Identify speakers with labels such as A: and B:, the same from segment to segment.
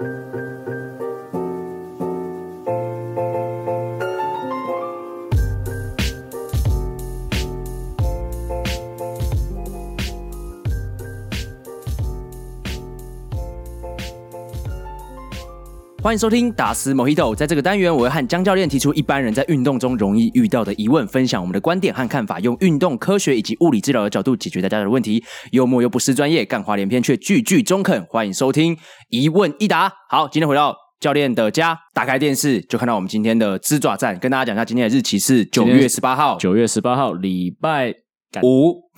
A: thank you 欢迎收听达斯 Mojito，在这个单元，我会和江教练提出一般人在运动中容易遇到的疑问，分享我们的观点和看法，用运动科学以及物理治疗的角度解决大家的问题。幽默又不失专业，干话连篇却句句中肯。欢迎收听一问一答。好，今天回到教练的家，打开电视就看到我们今天的支爪战，跟大家讲一下今天的日期是九月 十八号，
B: 九月十八号礼拜五。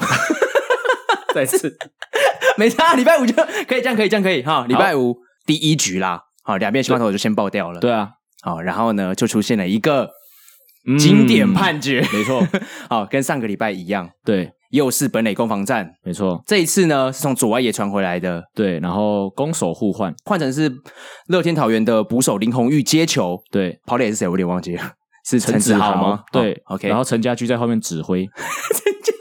A: 再次，没差，礼拜五就可以这样，可以这样，可以哈。礼拜五第一局啦。好，两边西瓜头就先爆掉了。
B: 对啊，
A: 好，然后呢，就出现了一个经典判决，
B: 嗯、没错。
A: 好，跟上个礼拜一样，
B: 对，
A: 又是本垒攻防战，
B: 没错。
A: 这一次呢，是从左外野传回来的，
B: 对，然后攻守互换，
A: 换成是乐天桃园的捕手林红玉接球，
B: 对，
A: 跑垒是谁？我有点忘记了，是陈子豪吗？
B: 对、
A: 哦、，OK。
B: 然后陈家驹在后面指挥，
A: 陈家駒，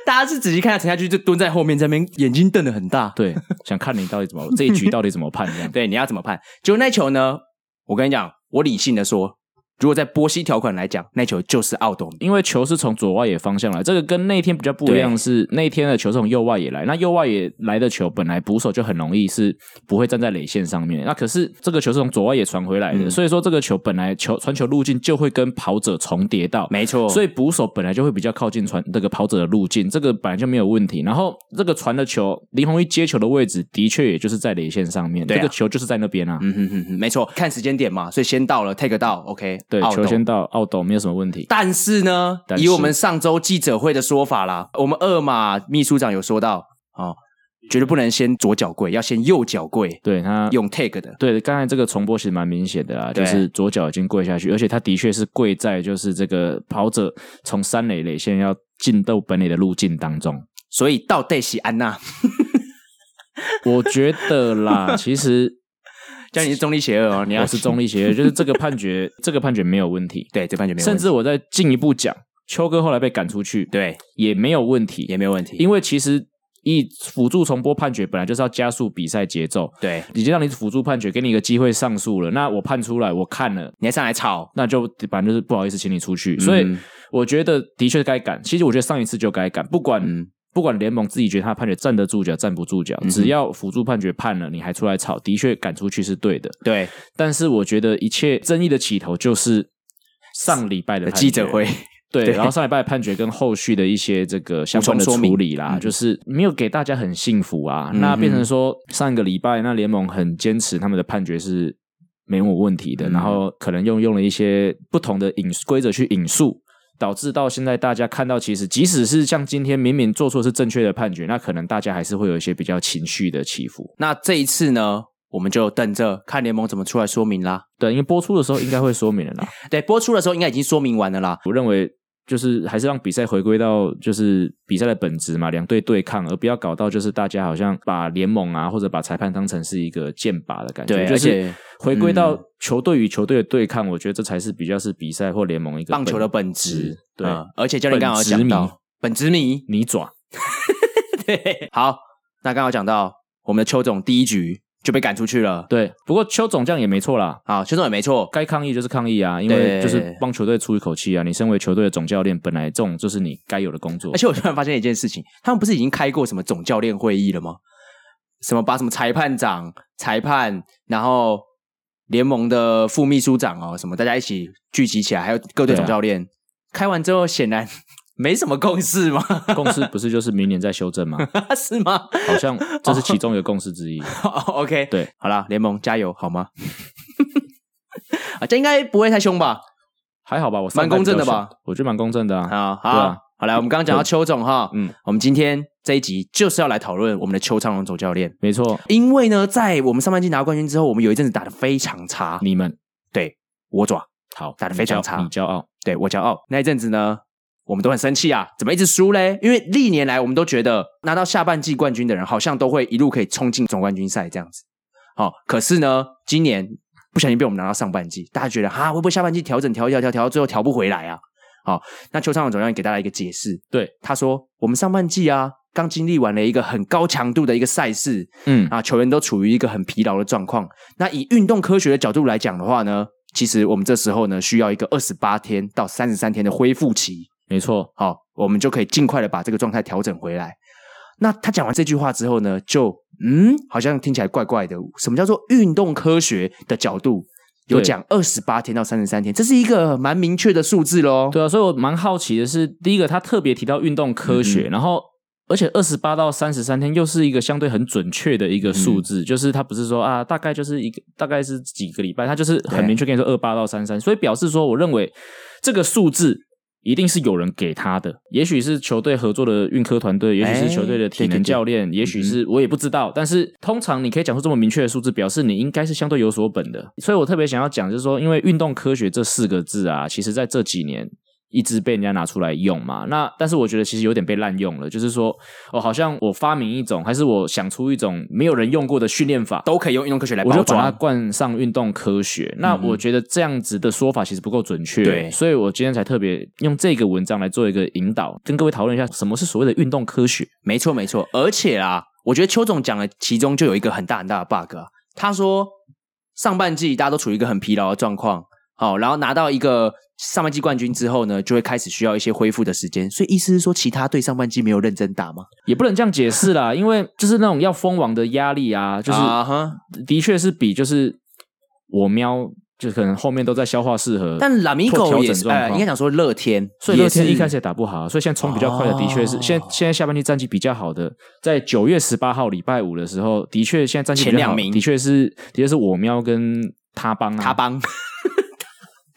A: 大家是仔细看下陈家驹就蹲在后面，这边眼睛瞪得很大，
B: 对。想看你到底怎么这一局到底怎么判这样？
A: 对，你要怎么判？就那球呢？我跟你讲，我理性的说。如果在波西条款来讲，那球就是 out，
B: 因为球是从左外野方向来，这个跟那天比较不一样是，是那天的球是从右外野来。那右外野来的球，本来捕手就很容易是不会站在垒线上面。那可是这个球是从左外野传回来的，嗯、所以说这个球本来球传球路径就会跟跑者重叠到，
A: 没错。
B: 所以捕手本来就会比较靠近传这个跑者的路径，这个本来就没有问题。然后这个传的球，林泓育接球的位置的确也就是在垒线上面，啊、这个球就是在那边啊。
A: 嗯哼哼哼，没错，看时间点嘛，所以先到了 take 到，OK，
B: 对，球先到。奥斗没有什么问题，
A: 但是呢，是以我们上周记者会的说法啦，我们二马秘书长有说到，哦，绝对不能先左脚跪，要先右脚跪。
B: 对他
A: 用 take 的，
B: 对，刚才这个重播其实蛮明显的啊，就是左脚已经跪下去，而且他的确是跪在就是这个跑者从三垒垒线要进到本垒的路径当中，
A: 所以到底是安娜，
B: 我觉得啦，其实。
A: 叫你是中立邪恶哦，你要
B: 是中立邪恶，就是这个判决，这个判决没有问题。
A: 对，这判决没有问题。
B: 甚至我再进一步讲，秋哥后来被赶出去，
A: 对，
B: 也没有问题，
A: 也没有问题。
B: 因为其实一辅助重播判决本来就是要加速比赛节奏，
A: 对，
B: 已经让你辅助判决，给你一个机会上诉了。那我判出来，我看了，
A: 你还上来吵，
B: 那就反正就是不好意思，请你出去。所以我觉得的确该赶。其实我觉得上一次就该赶，不管。嗯不管联盟自己觉得他判决站得住脚，站不住脚，只要辅助判决判了，你还出来吵，的确赶出去是对的。
A: 对，
B: 但是我觉得一切争议的起头就是上礼拜的
A: 记者会，
B: 对，对然后上礼拜的判决跟后续的一些这个相关的处理啦，就是没有给大家很幸福啊。嗯、那变成说上一个礼拜，那联盟很坚持他们的判决是没有问题的，嗯、然后可能用用了一些不同的引规则去引述。导致到现在，大家看到其实，即使是像今天明明做错是正确的判决，那可能大家还是会有一些比较情绪的起伏。
A: 那这一次呢，我们就等着看联盟怎么出来说明啦。
B: 对，因为播出的时候应该会说明了啦。
A: 对，播出的时候应该已经说明完了啦。
B: 我认为。就是还是让比赛回归到就是比赛的本质嘛，两队对抗，而不要搞到就是大家好像把联盟啊或者把裁判当成是一个剑拔的感觉。
A: 对，
B: 就是回归到球队与球队的对抗，我觉得这才是比较是比赛或联盟一个
A: 棒球的本质。
B: 对，
A: 嗯、而且教练刚好讲到本职迷
B: 你爪。
A: 对，好，那刚好讲到我们的邱总第一局。就被赶出去了。
B: 对，不过邱总这样也没错啦。
A: 啊，邱总也没错，
B: 该抗议就是抗议啊，因为就是帮球队出一口气啊。你身为球队的总教练，本来这种就是你该有的工作。
A: 而且我突然发现一件事情，他们不是已经开过什么总教练会议了吗？什么把什么裁判长、裁判，然后联盟的副秘书长哦，什么大家一起聚集起来，还有各队总教练，啊、开完之后显然。没什么共识吗？
B: 共识不是就是明年再修正吗？
A: 是吗？
B: 好像这是其中一个共识之一。
A: Oh, OK，
B: 对，
A: 好啦，联盟加油，好吗？啊，这应该不会太凶吧？
B: 还好吧，我
A: 蛮公正的吧？
B: 我觉得蛮公正的啊。
A: 好，好，啊、好来，我们刚刚讲到邱总哈，嗯，我们今天这一集就是要来讨论我们的邱昌荣总教练。
B: 没错，
A: 因为呢，在我们上半季拿冠军之后，我们有一阵子打得非常差。
B: 你们
A: 对我爪
B: 好
A: 打得非常差，
B: 你骄傲，
A: 对我骄傲。那一阵子呢？我们都很生气啊，怎么一直输嘞？因为历年来我们都觉得拿到下半季冠军的人，好像都会一路可以冲进总冠军赛这样子。好、哦，可是呢，今年不小心被我们拿到上半季，大家觉得哈，会不会下半季调整调一调调调到最后调不回来啊？好，那邱昌总教练给大家一个解释，
B: 对，
A: 他说我们上半季啊，刚经历完了一个很高强度的一个赛事，
B: 嗯
A: 啊，球员都处于一个很疲劳的状况。那以运动科学的角度来讲的话呢，其实我们这时候呢，需要一个二十八天到三十三天的恢复期。
B: 没错，
A: 好，我们就可以尽快的把这个状态调整回来。那他讲完这句话之后呢，就嗯，好像听起来怪怪的。什么叫做运动科学的角度？有讲二十八天到三十三天，这是一个蛮明确的数字喽。
B: 对啊，所以我蛮好奇的是，第一个他特别提到运动科学，嗯、然后而且二十八到三十三天又是一个相对很准确的一个数字，嗯、就是他不是说啊，大概就是一个大概是几个礼拜，他就是很明确跟你说二八到三十三，所以表示说，我认为这个数字。一定是有人给他的，也许是球队合作的运科团队，也许是球队的体能教练，也许是我也不知道。但是通常你可以讲出这么明确的数字，表示你应该是相对有所本的。所以我特别想要讲，就是说，因为运动科学这四个字啊，其实在这几年。一直被人家拿出来用嘛，那但是我觉得其实有点被滥用了，就是说，哦，好像我发明一种，还是我想出一种没有人用过的训练法，
A: 都可以用运动科学来包装，
B: 我就把它冠上运动科学。那我觉得这样子的说法其实不够准确，对，所以我今天才特别用这个文章来做一个引导，跟各位讨论一下什么是所谓的运动科学。
A: 没错，没错，而且啊，我觉得邱总讲的其中就有一个很大很大的 bug 啊，他说上半季大家都处于一个很疲劳的状况。好，然后拿到一个上半季冠军之后呢，就会开始需要一些恢复的时间。所以意思是说，其他队上半季没有认真打吗？
B: 也不能这样解释啦，因为就是那种要封王的压力啊，就是、uh huh. 的确是比就是我喵，就可能后面都在消化适合。
A: 但拉米狗也是，呃、应该讲说乐天，
B: 所以乐天一开始也打不好，所以现在冲比较快的，的确是、oh. 现在现在下半季战绩比较好的，在九月十八号礼拜五的时候，的确现在战绩前两名的确是的确是我喵跟他帮啊，
A: 他帮。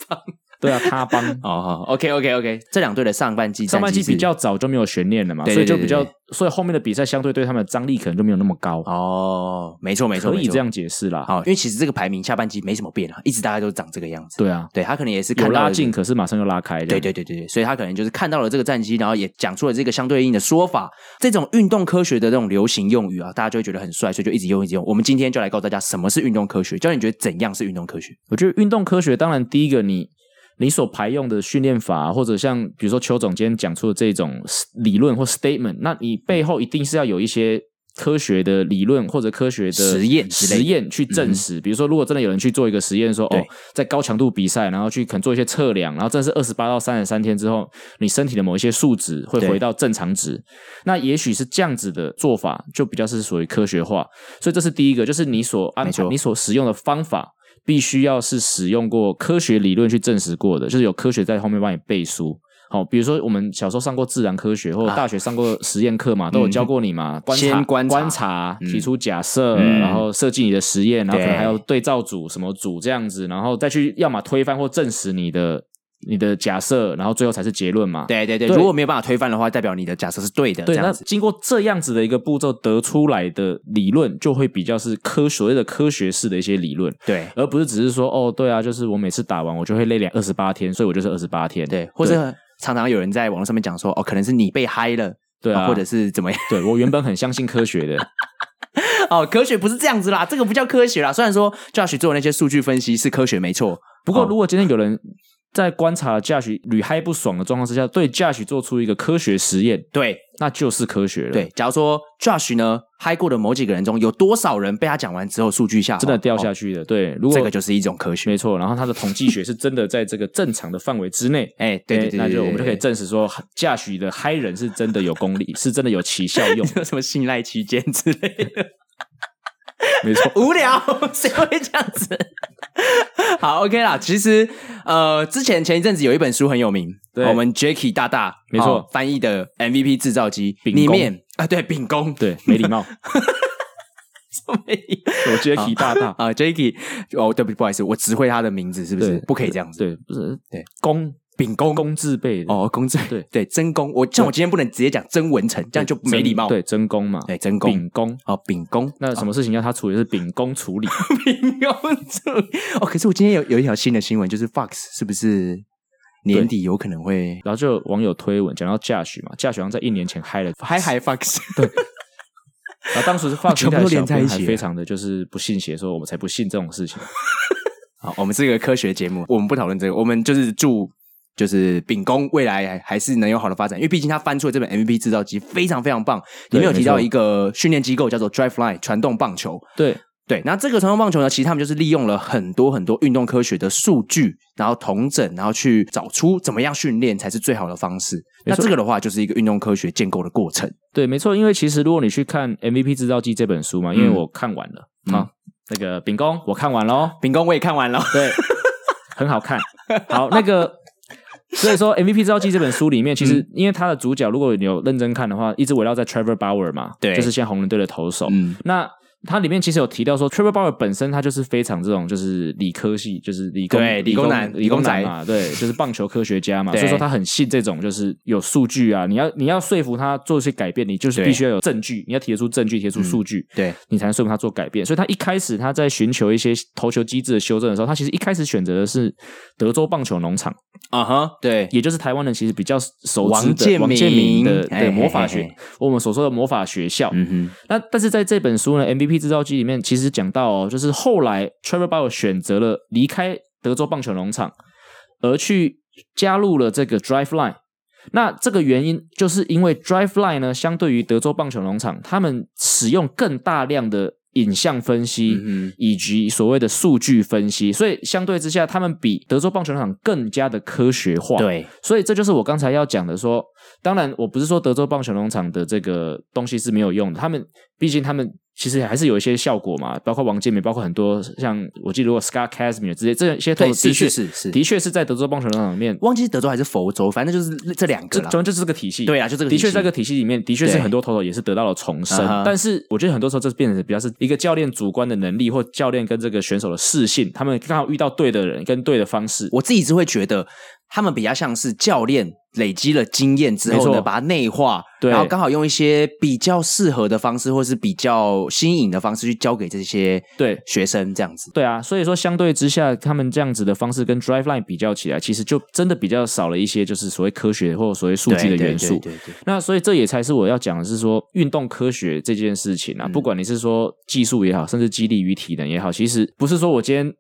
B: fun. 对啊，他帮
A: 哦，OK OK OK，这两队的上半季，
B: 上半季比较早就没有悬念了嘛，所以就比较，所以后面的比赛相对对他们的张力可能就没有那么高
A: 哦，没错没错，
B: 可以这样解释啦。
A: 好，因为其实这个排名下半季没什么变啊，一直大概都长这个样子。
B: 对啊，
A: 对他可能也是
B: 有拉近，可是马上又拉开。
A: 对对对对对，所以他可能就是看到了这个战绩，然后也讲出了这个相对应的说法。这种运动科学的这种流行用语啊，大家就会觉得很帅，所以就一直用一直用。我们今天就来告诉大家什么是运动科学。教练，你觉得怎样是运动科学？
B: 我觉得运动科学，当然第一个你。你所排用的训练法，或者像比如说邱总监讲出的这种理论或 statement，那你背后一定是要有一些科学的理论或者科学的实验实验去证实。比如说，如果真的有人去做一个实验，说哦，在高强度比赛，然后去可能做一些测量，然后这是二十八到三十三天之后，你身体的某一些数值会回到正常值，那也许是这样子的做法，就比较是属于科学化。所以这是第一个，就是你所安排、你所使用的方法。必须要是使用过科学理论去证实过的，就是有科学在后面帮你背书。好，比如说我们小时候上过自然科学，或者大学上过实验课嘛，啊、都有教过你嘛。观察、
A: 观察、
B: 观察提出假设，嗯、然后设计你的实验，然后可能还有对照组什么组这样子，然后再去要么推翻或证实你的。你的假设，然后最后才是结论嘛？
A: 对对对，对如果没有办法推翻的话，代表你的假设是对的。
B: 对，那经过这样子的一个步骤得出来的理论，就会比较是科所谓的科学式的一些理论。
A: 对，
B: 而不是只是说哦，对啊，就是我每次打完我就会累两二十八天，所以我就是二十八天。
A: 对，或者常常有人在网络上面讲说，哦，可能是你被嗨了，
B: 对啊，
A: 或者是怎么样？
B: 对，我原本很相信科学的，
A: 哦，科学不是这样子啦，这个不叫科学啦。虽然说 Josh 做的那些数据分析是科学没错，
B: 不过如果今天有人。在观察 Josh 屡嗨不爽的状况之下，对 Josh 做出一个科学实验，
A: 对，
B: 那就是科学了。
A: 对，假如说 Josh 呢嗨过的某几个人中，有多少人被他讲完之后数据下
B: 真的掉下去的？哦、对，如果
A: 这个就是一种科学，
B: 没错。然后他的统计学是真的在这个正常的范围之内，
A: 哎，对对对，对，
B: 那就我们就可以证实说 Josh 的嗨人是真的有功力，是真的有奇效用，
A: 什么信赖期间之类的。
B: 没错，
A: 无聊，谁会这样子？好，OK 啦。其实，呃，之前前一阵子有一本书很有名，对。我们 Jacky 大大
B: 没错、
A: 哦、翻译的 MVP 制造机里面啊，对，秉公，
B: 对，没礼貌，
A: 没礼貌，
B: 我 Jacky 大大。
A: 啊，Jacky，哦，对不起，不好意思，我只会他的名字，是不是？不可以这样子，
B: 对，不是，对，公。秉公公字辈
A: 哦，公字对 对，真公。我像我今天不能直接讲曾文成，这样就没礼貌。
B: 对，真公嘛，
A: 对，真公。
B: 秉公
A: 哦，秉公。
B: 那什么事情要他处理是秉公处理？
A: 秉公处理。哦，可是我今天有有一条新的新闻，就是 Fox 是不是年底有可能会？
B: 然后就网友推文讲到 Josh 嘛，Josh 好像在一年前嗨了
A: 嗨嗨 Fox。
B: 对。然后当时是 Fox 全部都连在一起，非常的就是不信邪，说我们才不信这种事情。
A: 好，我们是一个科学节目，我们不讨论这个，我们就是祝。就是秉公未来还是能有好的发展，因为毕竟他翻出了这本 MVP 制造机非常非常棒，里面有提到一个训练机构叫做 Driveline 传动棒球，
B: 对。
A: 对，那这个传动棒球呢，其实他们就是利用了很多很多运动科学的数据，然后同整，然后去找出怎么样训练才是最好的方式。那这个的话，就是一个运动科学建构的过程。
B: 对，没错。因为其实如果你去看《MVP 制造机》这本书嘛，因为我看完了，好、嗯，那个秉公我看完了，
A: 秉公我也看完了，
B: 对，很好看。好，那个所以说《MVP 制造机》这本书里面，其实因为它的主角，如果你有认真看的话，一直围绕在 Trevor Bauer 嘛，对，就是现在红人队的投手。嗯，那。它里面其实有提到说，Triple Bauer 本身他就是非常这种就是理科系，就是理工
A: 对理工男
B: 理工男嘛，对，就是棒球科学家嘛，所以说他很信这种就是有数据啊，你要你要说服他做一些改变，你就是必须要有证据，你要提得出证据，提出数据，
A: 嗯，对，
B: 你才能说服他做改变。所以他一开始他在寻求一些投球机制的修正的时候，他其实一开始选择的是德州棒球农场
A: 啊哈，对，
B: 也就是台湾人其实比较熟知
A: 的
B: 王建民的的魔法学，我们所说的魔法学校。嗯哼，那但是在这本书呢，MVP 制造机里面。其实讲到哦，就是后来 Trevor Bauer 选择了离开德州棒球农场，而去加入了这个 Driveline。那这个原因就是因为 Driveline 呢，相对于德州棒球农场，他们使用更大量的影像分析以及所谓的数据分析，所以相对之下，他们比德州棒球农场更加的科学化。
A: 对，
B: 所以这就是我刚才要讲的说，当然我不是说德州棒球农场的这个东西是没有用的，他们毕竟他们。其实还是有一些效果嘛，包括王建民，包括很多像我记得，如果 Scott Kazmir 这些这些投手的确是是的确是在德州棒球场里面，
A: 忘记是德州还是佛州，反正就是这两个，
B: 主要就是这个体系。
A: 对啊，就这个
B: 的确在这个体系里面，的确是很多投手也是得到了重生。但是我觉得很多时候这变成比较是一个教练主观的能力，或教练跟这个选手的适性，他们刚好遇到对的人跟对的方式。
A: 我自己是会觉得。他们比较像是教练累积了经验之后呢，把它内化，对，然后刚好用一些比较适合的方式，或是比较新颖的方式去教给这些对学生这样子。
B: 对啊，所以说相对之下，他们这样子的方式跟 Driveline 比较起来，其实就真的比较少了一些就是所谓科学或者所谓数据的元素。对对对对对。那所以这也才是我要讲的是说，运动科学这件事情啊，不管你是说技术也好，甚至激励与体能也好，其实不是说我今天。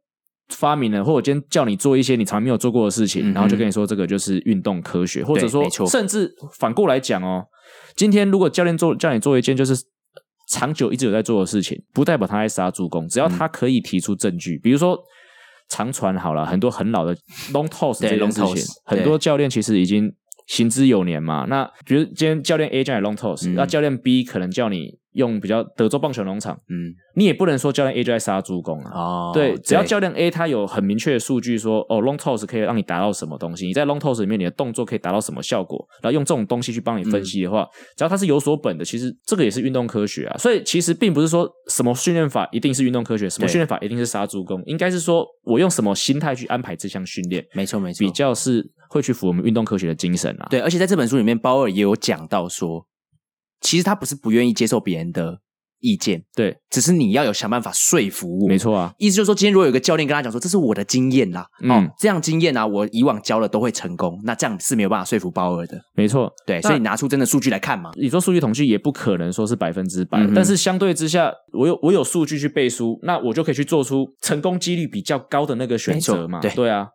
B: 发明了，或者今天叫你做一些你从来没有做过的事情，嗯、然后就跟你说这个就是运动科学，或者说，甚至反过来讲哦，今天如果教练做叫你做一件就是长久一直有在做的事情，不代表他在杀猪工，只要他可以提出证据，嗯、比如说长传好了，很多很老的 long toss 这件事情，很多教练其实已经行之有年嘛。那比如今天教练 A 叫你 long toss，那、嗯、教练 B 可能叫你。用比较德州棒球农场，嗯，你也不能说教练 A 就在杀猪工啊。哦，对，只要教练 A 他有很明确的数据说，哦，long toss 可以让你达到什么东西，你在 long toss 里面你的动作可以达到什么效果，然后用这种东西去帮你分析的话，嗯、只要他是有所本的，其实这个也是运动科学啊。所以其实并不是说什么训练法一定是运动科学，什么训练法一定是杀猪工，应该是说我用什么心态去安排这项训练，
A: 没错没错，
B: 比较是会去符合我们运动科学的精神啊。
A: 对，而且在这本书里面，鲍尔也有讲到说，其实他不是不愿意接受别人的。意见
B: 对，
A: 只是你要有想办法说服我，
B: 没错啊。
A: 意思就是说，今天如果有一个教练跟他讲说，这是我的经验啦，嗯、哦，这样经验啊，我以往教了都会成功，那这样是没有办法说服包尔的，
B: 没错。
A: 对，所以你拿出真的数据来看嘛。
B: 你说数据统计也不可能说是百分之百，嗯、但是相对之下，我有我有数据去背书，那我就可以去做出成功几率比较高的那个选择嘛。对对啊。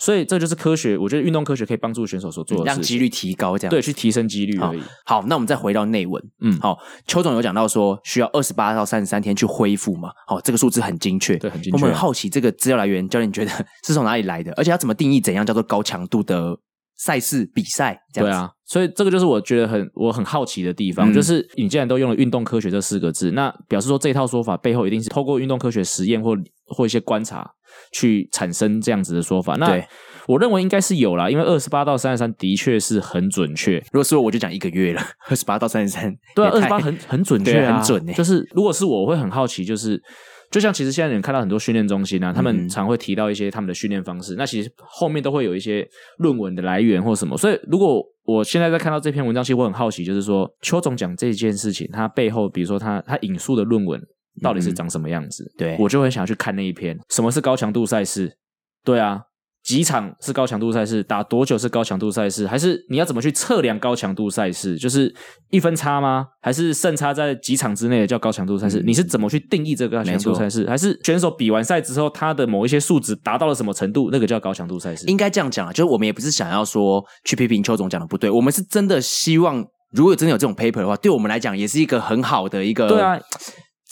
B: 所以这就是科学，我觉得运动科学可以帮助选手所做的事，
A: 让几率提高，这样
B: 对，去提升几率而已。
A: 好，好，那我们再回到内文，嗯，好，邱总有讲到说需要二十八到三十三天去恢复嘛，好，这个数字很精确，
B: 对，很精确。
A: 我们很好奇这个资料来源，教练觉得是从哪里来的？而且要怎么定义怎样叫做高强度的赛事比赛？这样。
B: 对啊，所以这个就是我觉得很我很好奇的地方，嗯、就是你既然都用了运动科学这四个字，那表示说这套说法背后一定是透过运动科学实验或或一些观察去产生这样子的说法。那对。我认为应该是有啦，因为二十八到三十三的确是很准确。
A: 如果是我，我就讲一个月了。二十八到三十三，
B: 对啊，二十八很很准确啊，
A: 很准诶。
B: 就是如果是我，我会很好奇，就是就像其实现在你看到很多训练中心啊，他们常会提到一些他们的训练方式，嗯、那其实后面都会有一些论文的来源或什么。所以如果我现在在看到这篇文章，其实我很好奇，就是说邱总讲这件事情，他背后比如说他他引述的论文到底是长什么样子？
A: 嗯、对，
B: 我就很想要去看那一篇。什么是高强度赛事？对啊。几场是高强度赛事，打多久是高强度赛事，还是你要怎么去测量高强度赛事？就是一分差吗？还是胜差在几场之内的叫高强度赛事？嗯、你是怎么去定义这个高强度赛事？还是选手比完赛之后，他的某一些数值达到了什么程度，那个叫高强度赛事？
A: 应该这样讲啊，就是我们也不是想要说去批评邱总讲的不对，我们是真的希望，如果真的有这种 paper 的话，对我们来讲也是一个很好的一个对啊。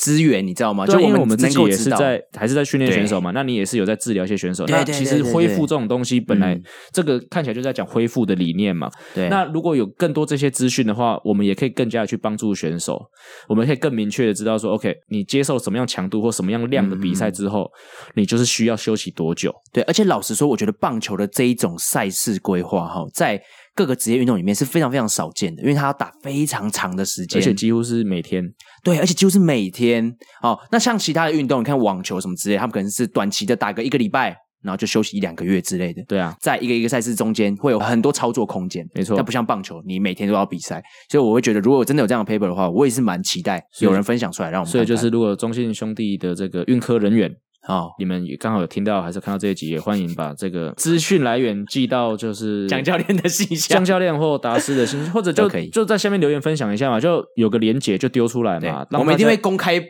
A: 资源你知道吗？
B: 就
A: 因为
B: 我们自己也是在还是在训练选手嘛，那你也是有在治疗一些选手。那其实恢复这种东西，本来这个看起来就在讲恢复的理念嘛。对。那如果有更多这些资讯的话，我们也可以更加的去帮助选手。我们可以更明确的知道说，OK，你接受什么样强度或什么样量的比赛之后，你就是需要休息多久。
A: 对。而且老实说，我觉得棒球的这一种赛事规划哈，在各个职业运动里面是非常非常少见的，因为它要打非常长的时间，
B: 而且几乎是每天。
A: 对，而且几乎是每天。哦，那像其他的运动，你看网球什么之类，他们可能是短期的打个一个礼拜，然后就休息一两个月之类的。
B: 对啊，
A: 在一个一个赛事中间会有很多操作空间。
B: 没错，
A: 但不像棒球，你每天都要比赛，所以我会觉得，如果真的有这样的 paper 的话，我也是蛮期待有人分享出来让我们看看。
B: 所以就是，如果中信兄弟的这个运科人员。好，你们也刚好有听到还是看到这一集，也欢迎把这个资讯来源寄到就是
A: 蒋教练的信箱，
B: 蒋教练或达斯的信箱，或者就可以就在下面留言分享一下嘛，就有个连结就丢出来嘛，
A: 我们一定会公开。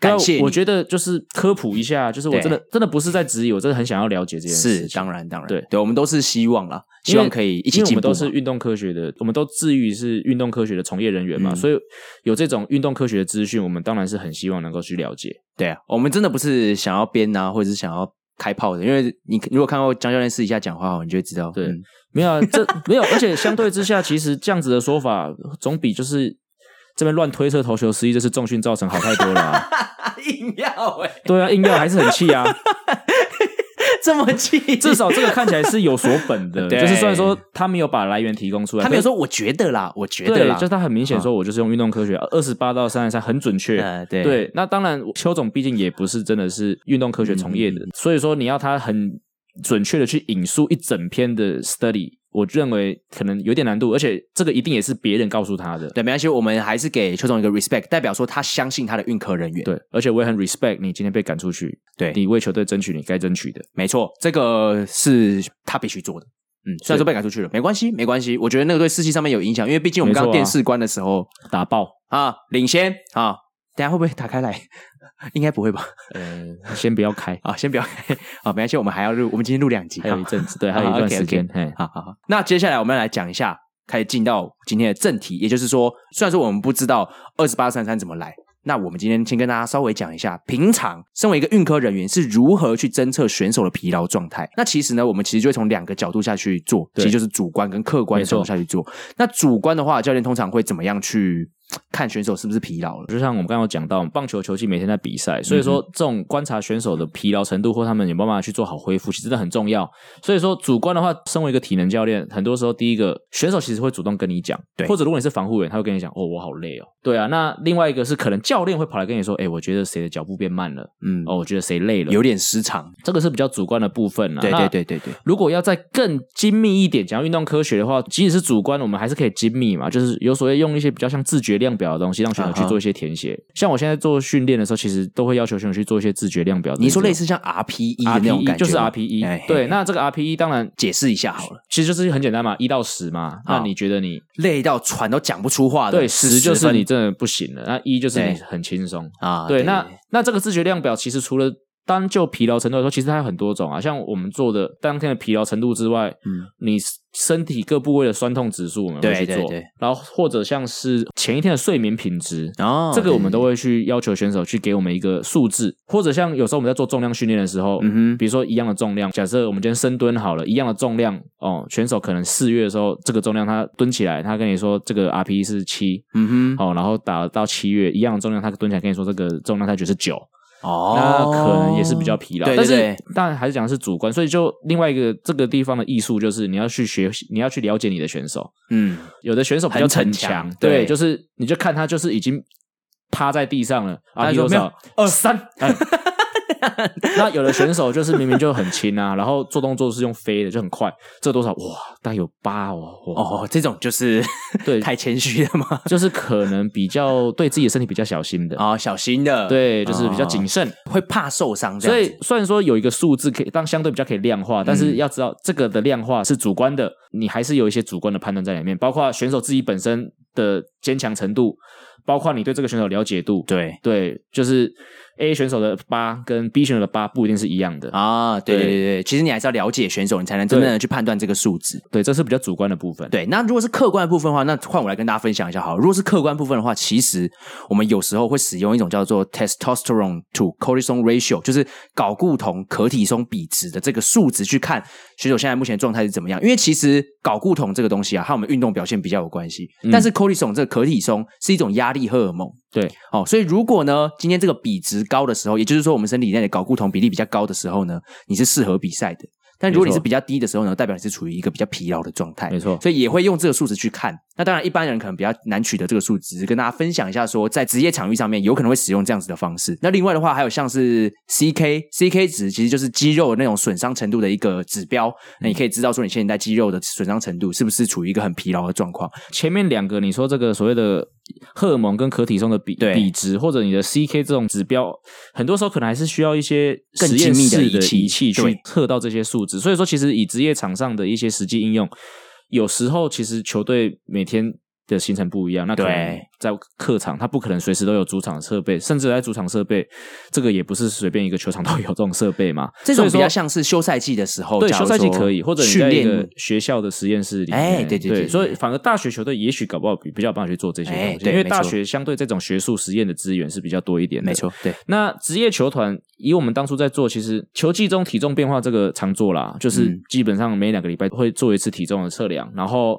A: 感谢，
B: 我觉得就是科普一下，就是我真的真的不是在质疑，我真的很想要了解这件事。
A: 是，当然当然，对对，我们都是希望啦，希望可以一起进步。
B: 我们都是运动科学的，我们都自诩是运动科学的从业人员嘛，所以有这种运动科学的资讯，我们当然是很希望能够去了解。
A: 对啊，我们真的不是想要编啊，或者是想要开炮的，因为你如果看过江教练私底下讲话，你就会知道，
B: 对，没有啊，这没有，而且相对之下，其实这样子的说法总比就是。这边乱推测投球失忆，这是重训造成好太多了、啊。
A: 硬要哎，
B: 对啊，硬要还是很气啊，
A: 这么气，
B: 至少这个看起来是有所本的，就是虽然说他没有把来源提供出来，
A: 他没有说我觉得啦，我觉得啦，
B: 就是他很明显说，我就是用运动科学，二十八到三十三很准确、
A: 呃，对
B: 对。那当然，邱总毕竟也不是真的是运动科学从业的，嗯、所以说你要他很准确的去引述一整篇的 study。我认为可能有点难度，而且这个一定也是别人告诉他的。
A: 对，没关系，我们还是给邱总一个 respect，代表说他相信他的运科人员。
B: 对，而且我也很 respect 你今天被赶出去，对，你为球队争取你该争取的。
A: 没错，这个是他必须做的。嗯，虽然说被赶出去了，没关系，没关系。我觉得那个对士气上面有影响，因为毕竟我们刚刚电视关的时候、
B: 啊、打爆
A: 啊，领先啊，等下会不会打开来？应该不会吧？
B: 呃，先不要开
A: 啊，先不要开啊，没关系，我们还要录，我们今天录两集，
B: 还有一阵子，对，还有一段时间。嘿，
A: 好好好。那接下来我们来讲一下，开始进到今天的正题，也就是说，虽然说我们不知道二十八三三怎么来，那我们今天先跟大家稍微讲一下，平常身为一个运科人员是如何去侦测选手的疲劳状态。那其实呢，我们其实就会从两个角度下去做，其实就是主观跟客观的角度下去做。那主观的话，教练通常会怎么样去？看选手是不是疲劳了，
B: 就像我们刚刚有讲到，棒球球季每天在比赛，所以说这种观察选手的疲劳程度或他们有办法去做好恢复，其实真的很重要。所以说主观的话，身为一个体能教练，很多时候第一个选手其实会主动跟你讲，对，或者如果你是防护员，他会跟你讲，哦，我好累哦，对啊。那另外一个是可能教练会跑来跟你说，哎，我觉得谁的脚步变慢了，嗯，哦，我觉得谁累了，
A: 有点失常，
B: 这个是比较主观的部分了。
A: 对对对对对。
B: 如果要再更精密一点讲运动科学的话，即使是主观，我们还是可以精密嘛，就是有所谓用一些比较像自觉量表的东西让选手。去做一些填写，像我现在做训练的时候，其实都会要求选手去做一些自觉量表。
A: 你说类似像 RPE 的那种感觉，
B: 就是 RPE。对，那这个 RPE 当然
A: 解释一下好了，
B: 其实就是很简单嘛，一到十嘛。那你觉得你
A: 累到喘都讲不出话的，
B: 对，十就是你真的不行了，那一就是你很轻松啊。对，那那这个自觉量表其实除了单就疲劳程度来说，其实它有很多种啊。像我们做的当天的疲劳程度之外，嗯，你。身体各部位的酸痛指数，我们会去做，对对。对，然后或者像是前一天的睡眠品质，哦，这个我们都会去要求选手去给我们一个数字，或者像有时候我们在做重量训练的时候，嗯哼，比如说一样的重量，假设我们今天深蹲好了，一样的重量，哦，选手可能四月的时候这个重量他蹲起来，他跟你说这个 RPE 是七，嗯哼，哦，然后打到七月一样的重量，他蹲起来跟你说这个重量他觉得是九。哦，那可能也是比较疲劳，对对对，但是当然还是讲的是主观，所以就另外一个这个地方的艺术就是你要去学习，你要去了解你的选手。嗯，有的选手比较逞强，对，对，就是你就看他就是已经趴在地上了，啊，有没有？二三，那有的选手就是明明就很轻啊，然后做动作是用飞的，就很快。这多少哇？大概有八哦。
A: 哦，这种就是对 太谦虚了嘛，
B: 就是可能比较对自己的身体比较小心的
A: 啊、哦，小心的，
B: 对，就是比较谨慎，
A: 哦、会怕受伤。
B: 所以虽然说有一个数字可以当相对比较可以量化，但是要知道这个的量化是主观的，你还是有一些主观的判断在里面，包括选手自己本身的坚强程度。包括你对这个选手了解度，
A: 对
B: 对，就是 A 选手的八跟 B 选手的八不一定是一样的
A: 啊。对对对对，其实你还是要了解选手，你才能真正的去判断这个数值。
B: 对，这是比较主观的部分。
A: 对，那如果是客观的部分的话，那换我来跟大家分享一下好了。如果是客观部分的话，其实我们有时候会使用一种叫做 testosterone to cortisol ratio，就是睾固酮可体松比值的这个数值去看选手现在目前的状态是怎么样。因为其实睾固酮这个东西啊，和我们运动表现比较有关系。嗯、但是 cortisol 这个可体松是一种压力荷尔蒙。
B: 对，
A: 哦，所以如果呢，今天这个比值高的时候，也就是说我们身体内的睾固酮比例比较高的时候呢，你是适合比赛的。但如果你是比较低的时候呢，代表你是处于一个比较疲劳的状态。
B: 没错，
A: 所以也会用这个数值去看。那当然，一般人可能比较难取得这个数值，跟大家分享一下说，在职业场域上面有可能会使用这样子的方式。那另外的话，还有像是 CK，CK 值其实就是肌肉的那种损伤程度的一个指标。那你可以知道说，你现在肌肉的损伤程度是不是处于一个很疲劳的状况。
B: 前面两个你说这个所谓的荷尔蒙跟可体松的比比值，或者你的 CK 这种指标，很多时候可能还是需要一些实验室的仪器去测到这些数值。所以说，其实以职业场上的一些实际应用，有时候其实球队每天的行程不一样，那可能在客场，他不可能随时都有主场设备，甚至在主场设备，这个也不是随便一个球场都有这种设备嘛。
A: 这种比较像是休赛季的时候，
B: 对，休赛季可以，或者你在一个学校的实验室里面，
A: 哎，对对对，对，
B: 所以反而大学球队也许搞不好比比较有办法去做这些东西，因为大学相对这种学术实验的资源是比较多一点的。
A: 没错，对。
B: 那职业球团以我们当初在做，其实球季中体重变化这个常做啦，就是基本上每两个礼拜会做一次体重的测量，然后。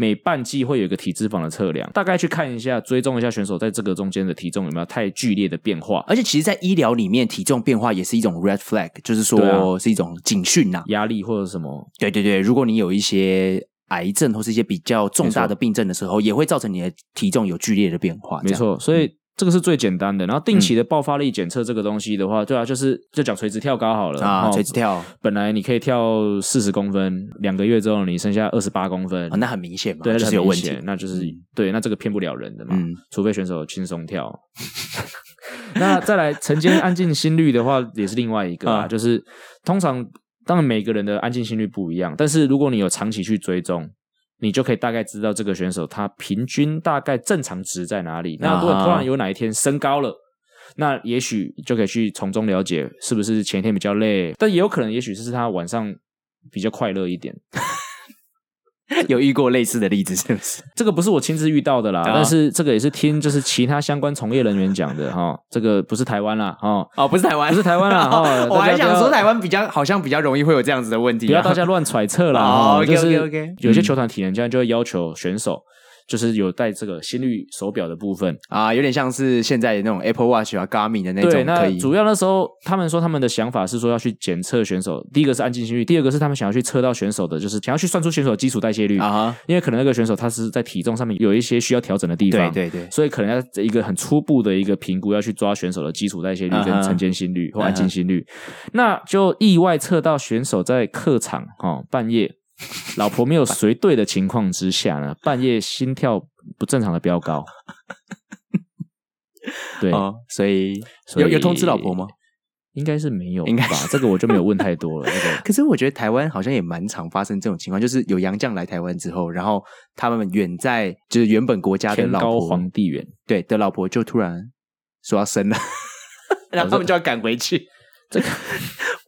B: 每半季会有一个体脂肪的测量，大概去看一下，追踪一下选手在这个中间的体重有没有太剧烈的变化。
A: 而且，其实，在医疗里面，体重变化也是一种 red flag，就是说是一种警讯呐、啊，
B: 压力或者什么。
A: 对对对，如果你有一些癌症或是一些比较重大的病症的时候，也会造成你的体重有剧烈的变化。
B: 没错，所以。嗯这个是最简单的，然后定期的爆发力检测这个东西的话，嗯、对啊，就是就讲垂直跳高好了
A: 啊，垂直跳，
B: 本来你可以跳四十公分，两个月之后你剩下二十八公分，
A: 哦，那很明显嘛，
B: 对，那
A: 就是有问题，
B: 那就是对，那这个骗不了人的嘛，嗯，除非选手轻松跳。那再来晨间安静心率的话，也是另外一个啊，就是通常当然每个人的安静心率不一样，但是如果你有长期去追踪。你就可以大概知道这个选手他平均大概正常值在哪里。那如果突然有哪一天升高了，那也许就可以去从中了解是不是前一天比较累，但也有可能也许是他晚上比较快乐一点。
A: 有遇过类似的例子是不是？
B: 这个不是我亲自遇到的啦，但是这个也是听就是其他相关从业人员讲的哈。这个不是台湾啦，哦
A: 哦，不是台湾，
B: 不是台湾啦。
A: 我还想说台湾比较好像比较容易会有这样子的问题，
B: 不要大家乱揣测啦。
A: 哦，OK OK OK，
B: 有些球团体能这样就会要求选手。就是有带这个心率手表的部分
A: 啊，有点像是现在那种 Apple Watch 啊、Garmin 的那种。对，
B: 那主要那时候他们说他们的想法是说要去检测选手，第一个是安静心率，第二个是他们想要去测到选手的，就是想要去算出选手的基础代谢率啊。因为可能那个选手他是在体重上面有一些需要调整的地方，
A: 对对对，
B: 所以可能要一个很初步的一个评估，要去抓选手的基础代谢率跟晨间心率或安静心率，那就意外测到选手在客场哈半夜。老婆没有随队的情况之下呢，半夜心跳不正常的飙高，对，
A: 哦、所以有有通知老婆吗？
B: 应该是没有，应该吧？这个我就没有问太多了。那个，
A: 可是我觉得台湾好像也蛮常发生这种情况，就是有洋将来台湾之后，然后他们远在就是原本国家的老婆，
B: 皇帝远，
A: 对的老婆就突然说要生了，然后他们就要赶回去。这个。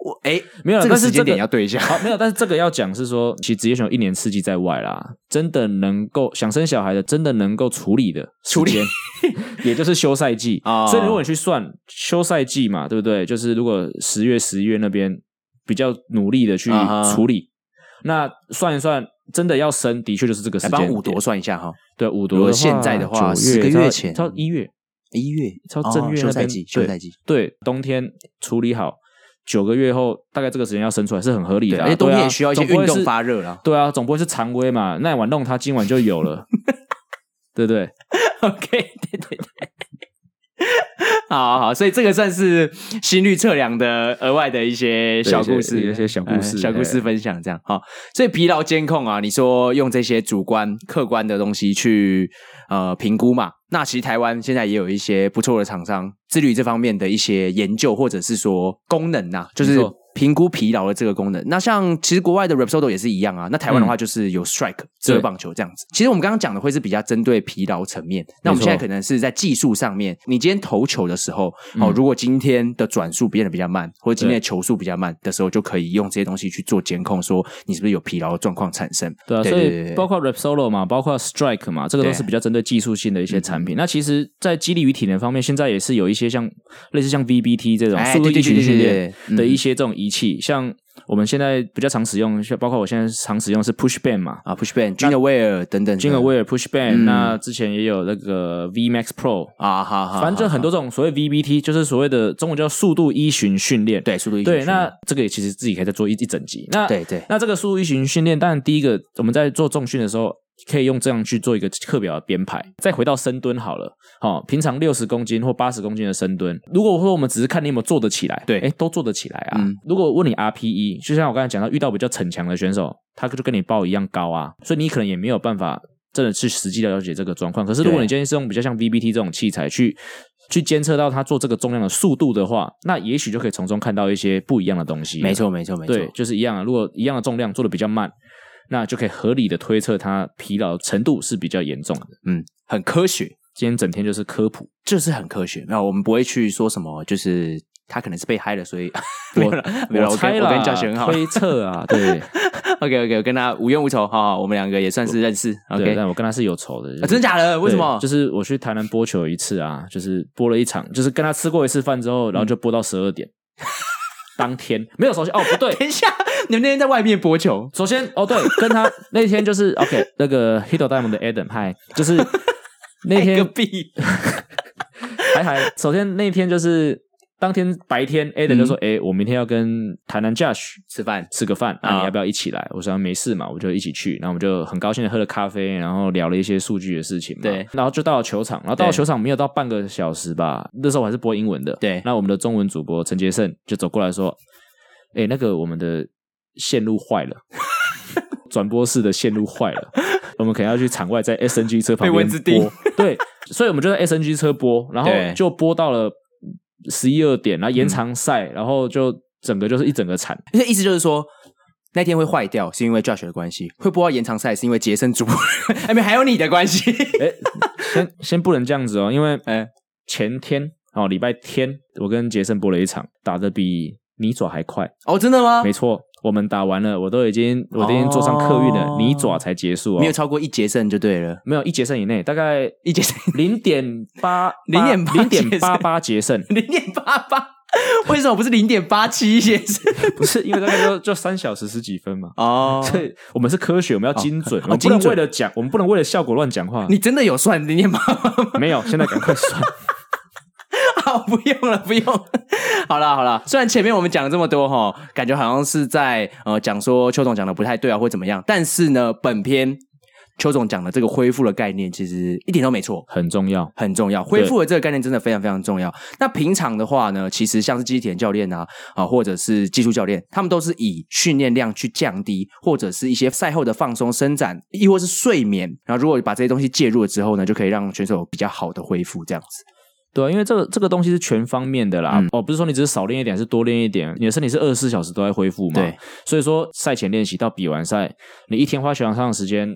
A: 我哎，没有，这个时间点要对一下。
B: 好，没有，但是这个要讲是说，其实职业选手一年四季在外啦，真的能够想生小孩的，真的能够处理的处理，也就是休赛季啊。所以如果你去算休赛季嘛，对不对？就是如果十月、十一月那边比较努力的去处理，那算一算，真的要生，的确就是这个时间。
A: 帮五夺算一下哈，
B: 对，五夺
A: 现在的话，十个月前，
B: 到一月，
A: 一月
B: 超正月休赛季，休赛季，对，冬天处理好。九个月后，大概这个时间要生出来是很合理的，啊。哎，冬天也
A: 需要一些运动发热了。
B: 对啊，总不会是常规嘛？那晚弄它，今晚就有了，对不对？OK，对对对。
A: 好好，所以这个算是心率测量的额外的一些小故事，
B: 一些小故事、
A: 呃，小故事分享这样。好，所以疲劳监控啊，你说用这些主观、客观的东西去呃评估嘛？那其实台湾现在也有一些不错的厂商，致力于这方面的一些研究，或者是说功能呐、就是说。评估疲劳的这个功能，那像其实国外的 Repsodo 也是一样啊。那台湾的话就是有 Strike 职业棒球这样子。其实我们刚刚讲的会是比较针对疲劳层面。那我们现在可能是在技术上面，你今天投球的时候，哦，如果今天的转速变得比较慢，或者今天的球速比较慢的时候，就可以用这些东西去做监控，说你是不是有疲劳的状况产生。
B: 对啊，所以包括 Repsodo 嘛，包括 Strike 嘛，这个都是比较针对技术性的一些产品。那其实，在激励与体能方面，现在也是有一些像类似像 VBT 这种速度异群训练的一些这种仪器，像。我们现在比较常使用，像包括我现在常使用是 Push Band 嘛，
A: 啊 Pushband、Ginaware 等等
B: ，Ginaware Push Band，、嗯、那之前也有那个 V Max Pro
A: 啊，哈哈，
B: 反正就很多这种所谓 VBT，就是所谓的中文叫速度依循训练，
A: 对，速度依循
B: 对，那这个也其实自己可以再做一一整集，那
A: 对对，
B: 那这个速度依循训练，当然第一个我们在做重训的时候。可以用这样去做一个课表的编排，再回到深蹲好了。好、哦，平常六十公斤或八十公斤的深蹲，如果说我们只是看你有没有做得起来，
A: 对，
B: 哎都做得起来啊。嗯、如果问你 RPE，就像我刚才讲到，遇到比较逞强的选手，他就跟你报一样高啊，所以你可能也没有办法真的去实际的了解这个状况。可是如果你今天是用比较像 VBT 这种器材去去监测到他做这个重量的速度的话，那也许就可以从中看到一些不一样的东西。
A: 没错，没错，没错，
B: 对，就是一样啊。如果一样的重量做的比较慢。那就可以合理的推测，他疲劳程度是比较严重的。
A: 嗯，很科学。
B: 今天整天就是科普，
A: 就是很科学。那我们不会去说什么，就是他可能是被嗨了，所以
B: 我
A: 没有了。
B: 我猜了，
A: 我跟你教学很好，
B: 推测啊，对。
A: OK OK，我跟他无冤无仇哈，我们两个也算是认识。OK，
B: 但我跟他是有仇的。
A: 啊，真的假的？为什么？
B: 就是我去台南播球一次啊，就是播了一场，就是跟他吃过一次饭之后，然后就播到十二点。当天没有，首先哦不对，
A: 等一下，你们那天在外面播球。
B: 首先哦对，跟他那天就是 OK，那个 Hito Diamond 的 Adam，嗨，就是那天
A: 个屁，
B: 还还，首先那天就是。当天白天，Adam 就说：“哎、嗯欸，我明天要跟台南 Josh
A: 吃饭，
B: 吃个饭，那、啊、你要不要一起来？”我说：“没事嘛，我就一起去。”然后我们就很高兴的喝了咖啡，然后聊了一些数据的事情嘛。
A: 对，
B: 然后就到了球场，然后到了球场没有到半个小时吧，那时候我还是播英文的。
A: 对，
B: 那我们的中文主播陈杰胜就走过来说：“哎、欸，那个我们的线路坏了，转播室的线路坏了，我们可能要去场外在 SNG 车旁边播。”对，所以我们就在 SNG 车播，然后就播到了。十一二点，然后延长赛，嗯、然后就整个就是一整个惨。
A: 那意思就是说，那天会坏掉是因为 Josh 的关系，会播到延长赛是因为杰森主播，哎，没还有你的关系。哎，
B: 先 先不能这样子哦，因为哎，前天哦，礼拜天我跟杰森播了一场，打的比泥爪还快
A: 哦，真的吗？
B: 没错。我们打完了，我都已经我都已经坐上客运了，泥爪才结束哦，
A: 没有超过一节胜就对了，
B: 没有一节胜以内，大概一节胜。零点八
A: 零点
B: 零点八八节胜，
A: 零点八八，为什么不是零点八七节胜？
B: 不是因为大概就就三小时十几分嘛，
A: 哦，
B: 所以我们是科学，我们要精准，我们不能为了讲，我们不能为了效果乱讲话。
A: 你真的有算零点八八吗？
B: 没有，现在赶快算。
A: 好，不用了，不用。好了，好了。虽然前面我们讲了这么多哈，感觉好像是在呃讲说邱总讲的不太对啊，或怎么样。但是呢，本篇邱总讲的这个恢复的概念，其实一点都没错，
B: 很重要，
A: 很重要。恢复的这个概念真的非常非常重要。那平常的话呢，其实像是机器人教练啊啊，或者是技术教练，他们都是以训练量去降低，或者是一些赛后的放松伸展，亦或是睡眠。然后如果把这些东西介入了之后呢，就可以让选手有比较好的恢复，这样子。
B: 对啊，因为这个这个东西是全方面的啦，嗯、哦，不是说你只是少练一点，是多练一点，你的身体是二十四小时都在恢复嘛。
A: 对，
B: 所以说赛前练习到比完赛，你一天花球场上的时间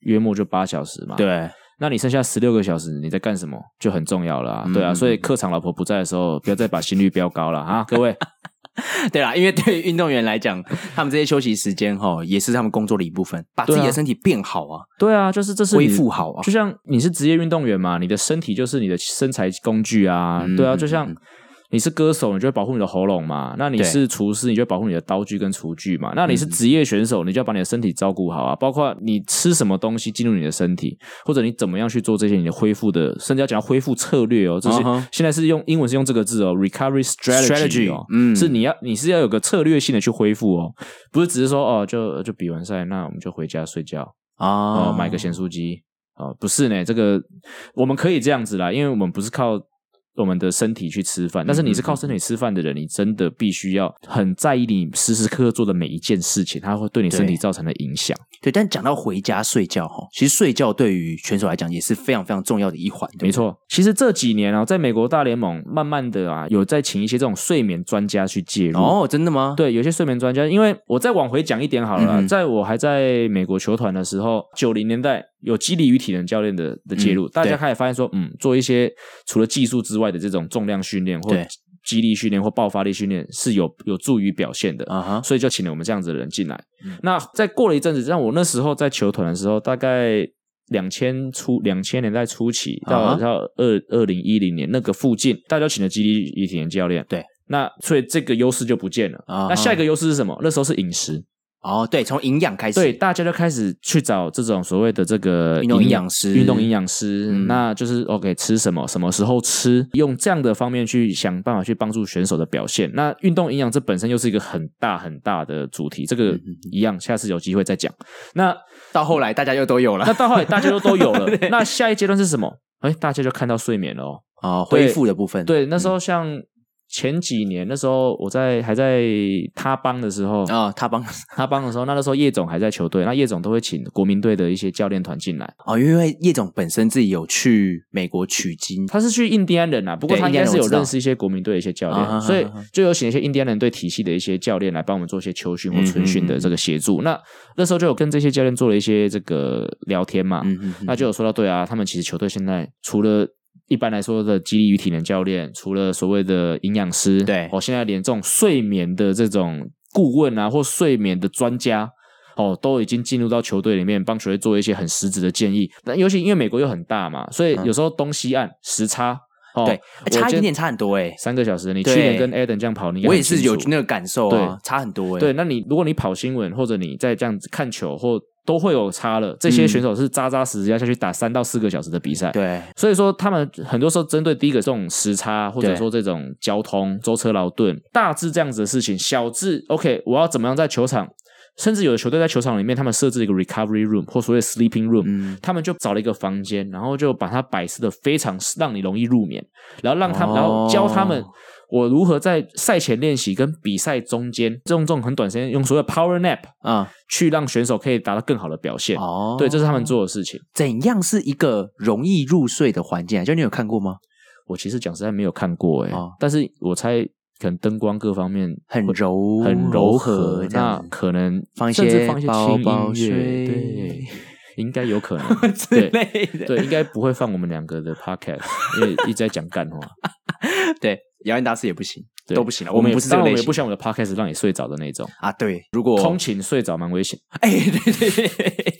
B: 约莫就八小时嘛。
A: 对，
B: 那你剩下十六个小时你在干什么就很重要了啊。嗯、对啊，所以客场老婆不在的时候，不要再把心率飙高了啊，各位。
A: 对啦，因为对于运动员来讲，他们这些休息时间哈，也是他们工作的一部分，把自己的身体变好啊。
B: 对啊，就是这是
A: 恢复好啊。
B: 就像你是职业运动员嘛，你的身体就是你的身材工具啊。对啊，就像。你是歌手，你就会保护你的喉咙嘛？那你是厨师，你就会保护你的刀具跟厨具嘛？那你是职业选手，你就要把你的身体照顾好啊！包括你吃什么东西进入你的身体，或者你怎么样去做这些你的恢复的，甚至要讲恢复策略哦。就是现在是用英文是用这个字哦，recovery strategy 哦，嗯，是你要你是要有个策略性的去恢复哦，不是只是说哦，就就比完赛，那我们就回家睡觉啊，哦，买个咸酥鸡啊，不是呢，这个我们可以这样子啦，因为我们不是靠。我们的身体去吃饭，但是你是靠身体吃饭的人，你真的必须要很在意你时时刻刻做的每一件事情，它会对你身体造成的影响。
A: 对，但讲到回家睡觉哈，其实睡觉对于选手来讲也是非常非常重要的一环。对对
B: 没错，其实这几年啊，在美国大联盟慢慢的啊，有在请一些这种睡眠专家去介入。
A: 哦，真的吗？
B: 对，有些睡眠专家，因为我再往回讲一点好了，嗯、在我还在美国球团的时候，九零年代。有激励与体能教练的的介入，嗯、大家开始发现说，嗯，做一些除了技术之外的这种重量训练或激励训练或爆发力训练是有有助于表现的啊哈，所以就请了我们这样子的人进来。嗯、那在过了一阵子，像我那时候在球团的时候，大概两千初两千年代初期到到二二零一零年那个附近，大家请了肌力与体能教练，对，那所以这个优势就不见了啊。那下一个优势是什么？那时候是饮食。
A: 哦，对，从营养开始，
B: 对，大家就开始去找这种所谓的这个
A: 运动营养师，
B: 运动营养师，嗯、那就是 OK，吃什么，什么时候吃，用这样的方面去想办法去帮助选手的表现。那运动营养这本身又是一个很大很大的主题，这个一样，下次有机会再讲。那
A: 到后来大家又都有了，
B: 那到后来 大家又都有了，那下一阶段是什么？哎，大家就看到睡眠了哦，
A: 哦，恢复的部分，
B: 对，那时候像。嗯前几年那时候我在还在他帮的时候
A: 啊，他帮
B: 他帮的时候，那那时候叶总还在球队，那叶总都会请国民队的一些教练团进来。
A: 哦，因为叶总本身自己有去美国取经，
B: 他是去印第安人啊，不过他应该是有认识一些国民队的一些教练，所以就有请一些印第安人队体系的一些教练来帮我们做一些秋训或春训的这个协助。嗯嗯嗯，那那时候就有跟这些教练做了一些这个聊天嘛，嗯嗯嗯，那就有说到对啊，他们其实球队现在除了一般来说的肌力与体能教练，除了所谓的营养师，对，哦，现在连这种睡眠的这种顾问啊，或睡眠的专家，哦，都已经进入到球队里面，帮球队做一些很实质的建议。但尤其因为美国又很大嘛，所以有时候东西岸时差，
A: 哦，对，差一点点差很多诶，
B: 三个小时。你去年跟 Adam 这样跑，你
A: 我也是有那个感受啊，对，差很多诶。
B: 对，那你如果你跑新闻，或者你在这样子看球或都会有差了。这些选手是扎扎实实要下去打三到四个小时的比赛，对，所以说他们很多时候针对第一个这种时差，或者说这种交通舟车劳顿，大致这样子的事情，小至 OK，我要怎么样在球场，甚至有的球队在球场里面，他们设置一个 recovery room 或所谓 sleeping room，嗯，他们就找了一个房间，然后就把它摆设的非常让你容易入眠，然后让他们，然后教他们。我如何在赛前练习跟比赛中间，这种这种很短时间用所谓 power nap 啊，去让选手可以达到更好的表现。哦，对，这是他们做的事情。
A: 怎样是一个容易入睡的环境啊？就你有看过吗？
B: 我其实讲实在没有看过诶、欸哦、但是我猜可能灯光各方面
A: 很柔
B: 很柔和，那可能
A: 放一些
B: 放一些轻
A: 音乐，
B: 对，应该有可能 之类的。对，应该不会放我们两个的 podcast，因为一直在讲干话。
A: 对。谣言大师也不行，都不行了。
B: 我们也
A: 不是这个类型，
B: 我们也不像我们的 podcast 让你睡着的那种
A: 啊。对，如果
B: 通勤睡着蛮危险。
A: 哎，对对对，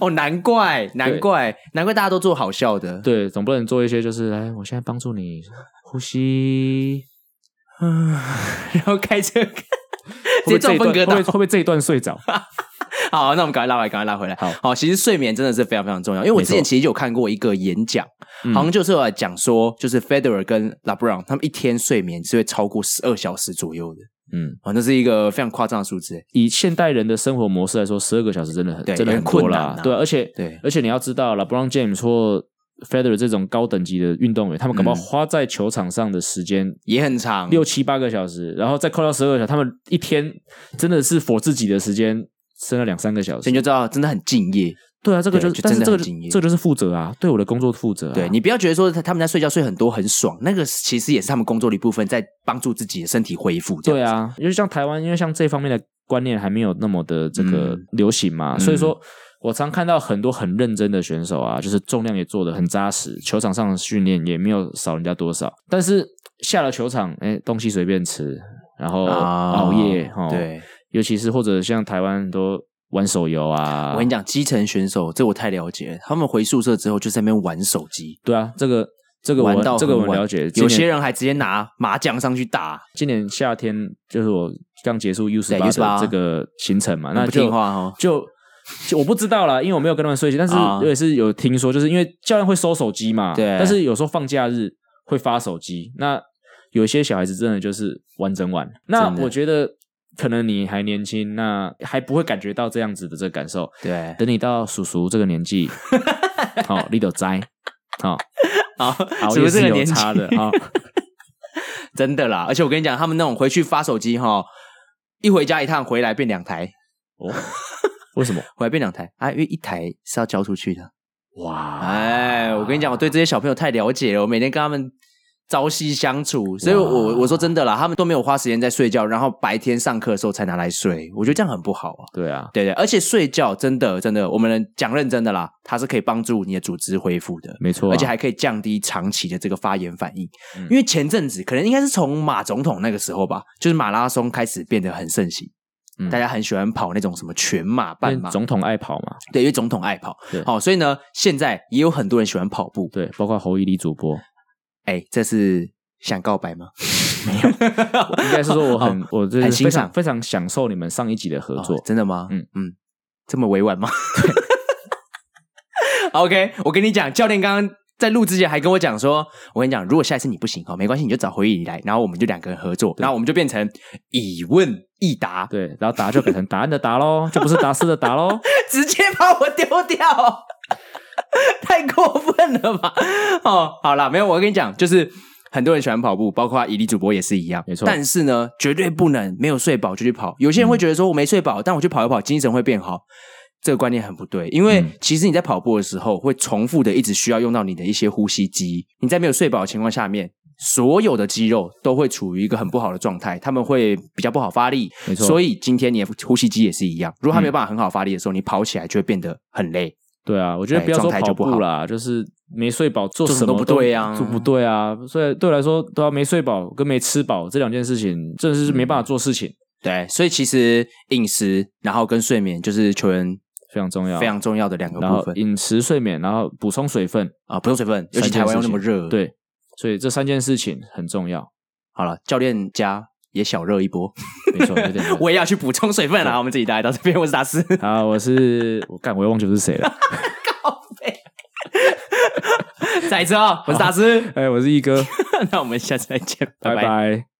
A: 哦，难怪，难怪，难怪大家都做好笑的。
B: 对，总不能做一些就是，来，我现在帮助你呼吸，
A: 嗯，然
B: 后开车，这一段会不会，会不会这一段睡着？
A: 好，那我们赶快拉回来，赶快拉回来。好，好，其实睡眠真的是非常非常重要，因为我之前其实有看过一个演讲，好像就是有讲说，就是 Federer 跟 LeBron 他们一天睡眠是会超过十二小时左右的。嗯，啊，那是一个非常夸张的数字。
B: 以现代人的生活模式来说，十二个小时真的很，对真的很困难啦。对，而且，对，而且你要知道，LeBron James 或 Federer 这种高等级的运动员，他们可能花在球场上的时间
A: 也很长，
B: 六七八个小时，然后再扣掉十二个小时，他们一天真的是 for 自己的时间。剩了两三个小时，
A: 所以你就知道真的很敬业。
B: 对啊，这个就，就真的很敬业，这个就是负责啊，对我的工作负责啊。
A: 对，你不要觉得说他们在睡觉睡很多很爽，那个其实也是他们工作的一部分，在帮助自己的身体恢复。
B: 对啊，因为像台湾，因为像这方面的观念还没有那么的这个流行嘛，嗯，所以说我常看到很多很认真的选手啊，就是重量也做的很扎实，球场上的训练也没有少人家多少，但是下了球场，哎，东西随便吃，然后熬夜，哦，对。尤其是或者像台湾都玩手游啊，
A: 我跟你讲，基层选手这我太了解了，他们回宿舍之后就在那边玩手机。
B: 对啊，这个这个玩到这个我了解，
A: 有些人还直接拿麻将上去打。
B: 今年夏天就是我刚结束 U 十八的这个行程嘛，那
A: 不听话哦，
B: 就就我不知道啦，因为我没有跟他们睡醒，但是我也是有听说，就是因为教练会收手机嘛，对，但是有时候放假日会发手机，那有些小孩子真的就是玩整晚，那我觉得。可能你还年轻，那还不会感觉到这样子的这个感受。对，等你到叔叔这个年纪，好，你就知，好，
A: 啊，
B: 熬夜是有差的啊，
A: 真的啦。而且我跟你讲，他们那种回去发手机哈，一回家一趟回来变两台
B: 哦。为什么
A: 回来变两台啊？因为一台是要交出去的。
B: 哇，
A: 哎，我跟你讲，我对这些小朋友太了解了，我每天跟他们。朝夕相处，所以我我说真的啦，他们都没有花时间在睡觉，然后白天上课的时候才拿来睡，我觉得这样很不好啊。
B: 对啊，
A: 对对，而且睡觉真的真的，我们讲认真的啦，它是可以帮助你的组织恢复的，
B: 没错啊，
A: 而且还可以降低长期的这个发炎反应。嗯，因为前阵子可能应该是从马总统那个时候吧，就是马拉松开始变得很盛行，嗯，大家很喜欢跑那种什么全马、半马，
B: 总统爱跑嘛，
A: 对，因为总统爱跑，对，好，所以呢，现在也有很多人喜欢跑步，
B: 对，包括侯一黎主播，
A: 哎，这是。想告白吗？
B: 没有，应该是说我很，哦、我就是非常非常享受你们上一集的合作。哦、
A: 真的吗？嗯嗯，这么委婉吗？OK，我跟你讲，教练刚刚在录之前还跟我讲说，我跟你讲，如果下一次你不行哦，没关系，你就找回忆来，然后我们就两个人合作，然后我们就变成以问易答，
B: 对，然后答就改成答案的答喽，就不是答是的答喽，
A: 直接把我丢掉，太过分了吧？哦，好啦，没有，我跟你讲，就是。很多人喜欢跑步，包括伊利主播也是一样，
B: 没错。
A: 但是呢，绝对不能没有睡饱就去跑。有些人会觉得说，我没睡饱，嗯、但我去跑一跑，精神会变好。这个观念很不对，因为其实你在跑步的时候，会重复的一直需要用到你的一些呼吸肌。你在没有睡饱的情况下面，所有的肌肉都会处于一个很不好的状态，他们会比较不好发力。
B: 没错。
A: 所以今天你的呼吸肌也是一样，如果他没有办法很好发力的时候，嗯、你跑起来就会变得很累。
B: 对啊，我觉得不要说跑步啦，就是没睡饱，做什么都不对呀，做不对啊。所以对我来说，都要没睡饱跟没吃饱这两件事情，真的是没办法做事情。
A: 对，所以其实饮食，然后跟睡眠，就是球员
B: 非常重要、
A: 非常重要的两个部分。
B: 饮食、睡眠，然后补充水分
A: 啊，补充水分，尤其台湾又那么热，
B: 对，所以这三件事情很重要。
A: 好了，教练家也小热一波，
B: 没错，有点。
A: 我也要去补充水分了。我们自己带到这边，我是达斯。
B: 好，我是我干，我又忘记是谁了。
A: 靠北，再一次啊，我是大师，
B: 哎，我是一哥。
A: 那我们下次再见，
B: 拜拜。拜拜。